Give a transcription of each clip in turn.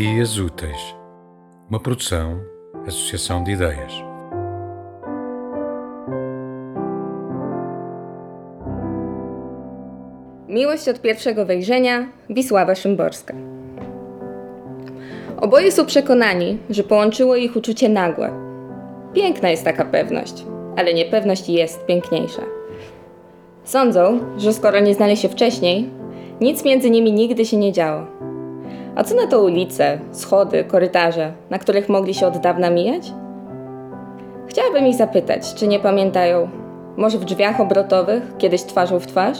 Dias Úteis, uma produção, associação de ideias. Miłość od pierwszego wejrzenia Wisława Szymborska. Oboje są przekonani, że połączyło ich uczucie nagłe. Piękna jest taka pewność, ale niepewność jest piękniejsza. Sądzą, że skoro nie znali się wcześniej, nic między nimi nigdy się nie działo. A co na to ulice, schody, korytarze, na których mogli się od dawna mijać? Chciałabym ich zapytać, czy nie pamiętają, może w drzwiach obrotowych, kiedyś twarzą w twarz?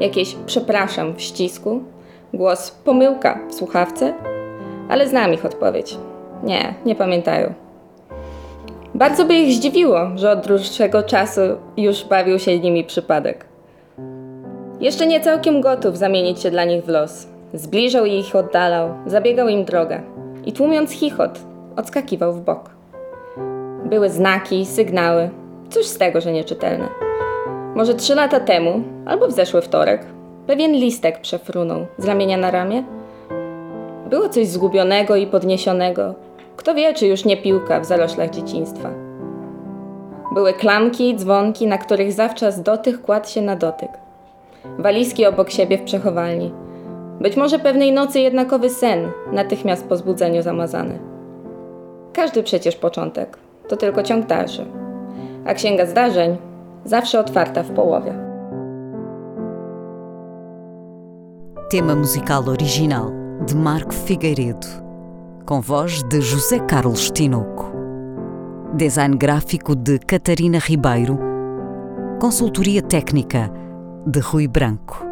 Jakieś przepraszam w ścisku? Głos pomyłka w słuchawce? Ale znam ich odpowiedź. Nie, nie pamiętają. Bardzo by ich zdziwiło, że od dłuższego czasu już bawił się nimi przypadek. Jeszcze nie całkiem gotów zamienić się dla nich w los. Zbliżał i ich oddalał, zabiegał im drogę i tłumiąc chichot, odskakiwał w bok. Były znaki, sygnały, cóż z tego, że nieczytelne. Może trzy lata temu, albo w zeszły wtorek, pewien listek przefrunął z ramienia na ramię. Było coś zgubionego i podniesionego. Kto wie, czy już nie piłka w zaroślach dzieciństwa. Były klamki, dzwonki, na których zawczas dotych kładł się na dotyk. Walizki obok siebie w przechowalni. Być może pewnej nocy jednakowy sen, natychmiast po zbudzeniu zamazany. Każdy przecież początek to tylko ciąg dalszy, a księga zdarzeń zawsze otwarta w połowie. Tema musical original de Marco Figueiredo, com voz de José Carlos Tinoco. Design gráfico de Catarina Ribeiro. Consultoria técnica de Rui Branco.